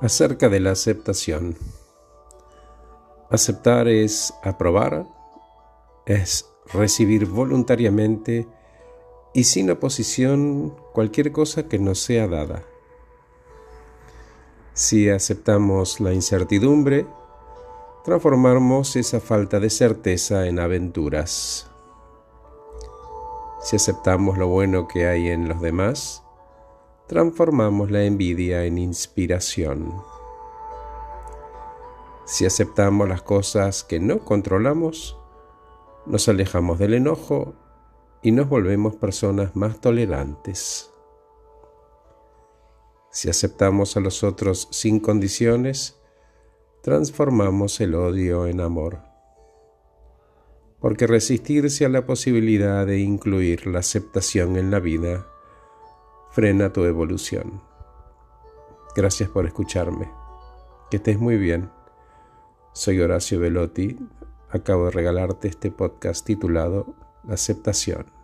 Acerca de la aceptación. Aceptar es aprobar, es recibir voluntariamente y sin oposición cualquier cosa que nos sea dada. Si aceptamos la incertidumbre, transformamos esa falta de certeza en aventuras. Si aceptamos lo bueno que hay en los demás, transformamos la envidia en inspiración. Si aceptamos las cosas que no controlamos, nos alejamos del enojo y nos volvemos personas más tolerantes. Si aceptamos a los otros sin condiciones, transformamos el odio en amor. Porque resistirse a la posibilidad de incluir la aceptación en la vida frena tu evolución. Gracias por escucharme. Que estés muy bien. Soy Horacio Velotti. Acabo de regalarte este podcast titulado La aceptación.